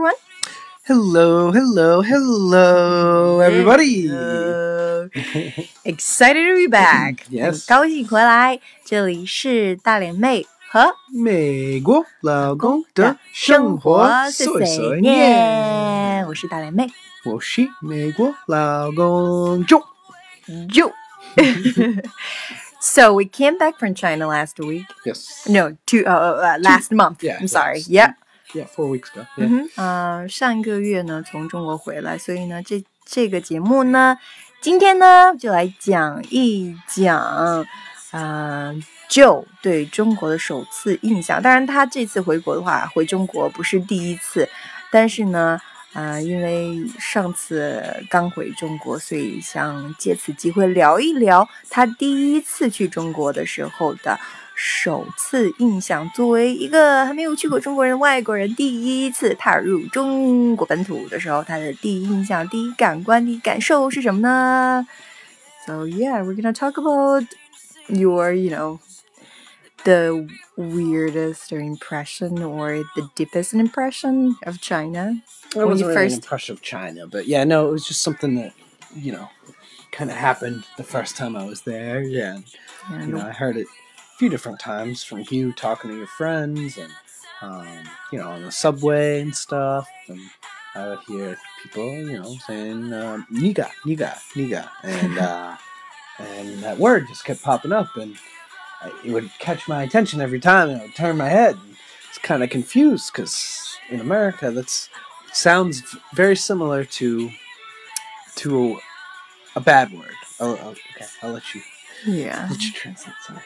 everyone. Hello, hello, hello, everybody. Hello. Excited to be back. Yes. 很高兴回来。这里是大脸妹和美国老公的生活碎碎念。念。我是大脸妹。我是美国老公 Joe。 Yo. so we came back from China last week. Yes. No, two. Uh, uh, last month. yeah, I'm sorry. last- Yeah. Yeah, four weeks ago. 嗯哼，呃，上个月呢从中国回来，所以呢这这个节目呢，今天呢就来讲一讲，呃，Joe 对中国的首次印象。当然，他这次回国的话，回中国不是第一次，但是呢，呃，因为上次刚回中国，所以想借此机会聊一聊他第一次去中国的时候的。首次印象，作为一个还没有去过中国人外国人，第一次踏入中国本土的时候，他的第一印象、第一感官、第一感受是什么呢？So yeah, we're gonna talk about your, you know, the weirdest or impression or the deepest impression of China. It When wasn't you really an first- impression of China, but yeah, no, it was just something that, you know, kind of happened the first time I was there. Yeah. and, You know, I heard it a few different times from you talking to your friends and, um, you know, on the subway and stuff. And I would hear people, you know, saying, um, niga, niga, niga. And, uh, and that word just kept popping up and I, it would catch my attention every time and I would turn my head. And it's kind of confused because in America, that's sounds very similar to to a bad word. Oh, oh, okay, I'll let you Yeah. let you translate. Sorry.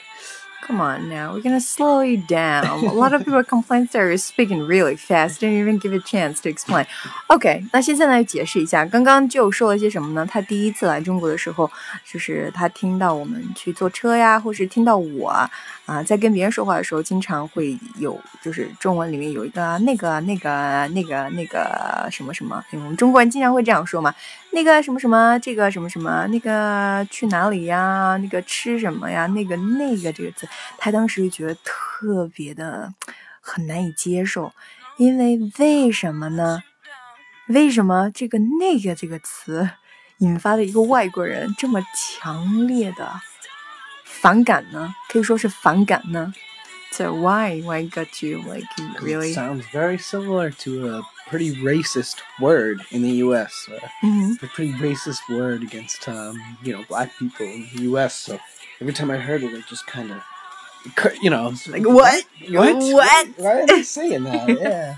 Come on now, we're gonna slow you down. A lot of people complain that you're speaking really fast, didn't even give a chance to explain. OK，那现在来解释一下，刚刚就说了些什么呢？他第一次来中国的时候，就是他听到我们去坐车呀，或是听到我啊、在跟别人说话的时候，经常会有就是中文里面有一个那个那个那个那个什么什么，因为我们中国人经常会这样说嘛，那个什么什么，这个什么什么，那个去哪里呀？那个吃什么呀？那个那个这个词，他当时就觉得特别的很难以接受，因为为什么呢？为什么这个那个这个词引发了一个外国人这么强烈的反感呢？可以说是反感呢。So why why got you like It really？ sounds very similar to a pretty racist word in the U.S. Uh, 嗯 a pretty racist word against um, you know black people in the U.S. So every time I heard it, I just kind of, you know, like what, what, what? Why are they saying that? Yeah.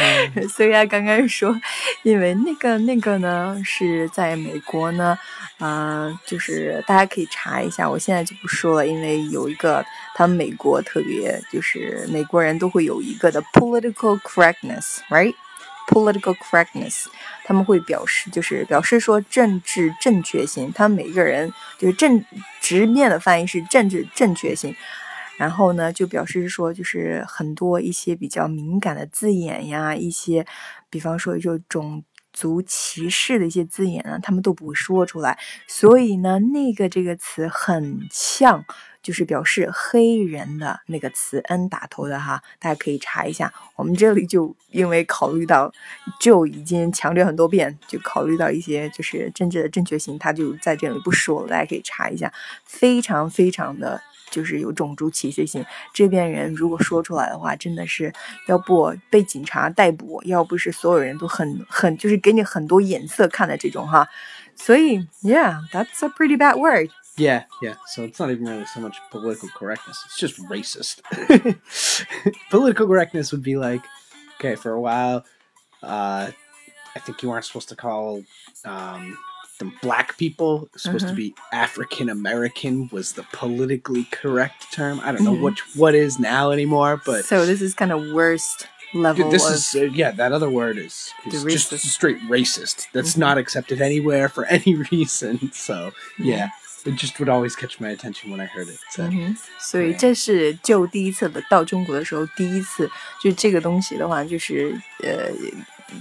Um, 所以啊刚刚说，因为那个那个呢是在美国呢，呃，就是大家可以查一下，我现在就不说了，因为有一个他们美国特别就是美国人都会有一个的 political correctness，right？political correctness，他们会表示就是表示说政治正确性，他们每个人就是正直面的翻译是政治正确性，然后呢，就表示说，就是很多一些比较敏感的字眼呀，一些，比方说就种族歧视的一些字眼啊，他们都不会说出来。所以呢，那个这个词很像，就是表示黑人的那个词 “n” 打头的哈，大家可以查一下。我们这里就因为考虑到就已经强调很多遍，就考虑到一些就是政治的正确性，他就在这里不说了，大家可以查一下，非常非常的。就是有种族歧视性，这边人如果说出来的话，真的是要不被警察逮捕，要不是所有人都很很就是给你很多眼色看的这种哈。所以，Yeah，that's a pretty bad word。 yeah, yeah. So it's not even really so much political correctness; it's just racist. political correctness would be like, okay, for a while, uh, I think you weren't supposed to call um, them black people. It was supposed to Mhm. be African American was the politically correct term. I don't know Mhm. which what is now anymore, but so this is kind of worst level Dude, this of is uh, yeah. That other word is, is The just racist. straight racist. That's Mhm. not accepted anywhere for any reason. So yeah, it just would always catch my attention when I heard it. So 嗯哼，所以对这是就第一次的到中国的时候，第一次就这个东西的话，就是呃，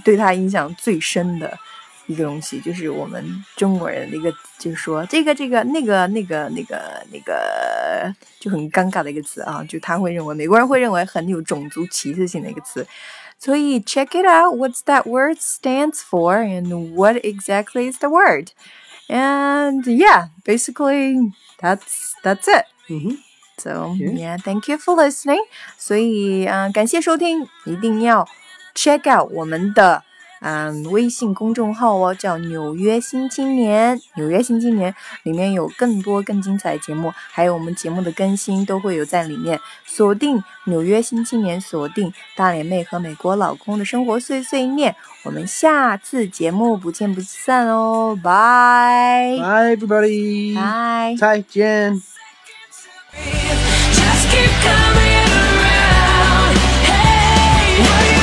对他印象最深的 一个东西，就是我们中国人的一个，就是说这个这个那个那个那个那个就很尴尬的一个词啊，就他会认为美国人会认为很有种族歧视性的一个词。 所以 check it out. What's that word stands for and what exactly is the word? And yeah, basically that's that's it. Mm-hmm. So yeah. yeah, thank you for listening. 所以嗯、呃，感谢收听，一定要 check out 我们的。 嗯微信公众号哦叫纽约新青年纽约新青年里面有更多更精彩的节目还有我们节目的更新都会有在里面。锁定纽约新青年锁定大脸妹和美国老公的生活碎碎念。我们下次节目不见不散哦拜。Everybody. 拜。再见。Just keep coming around. Hey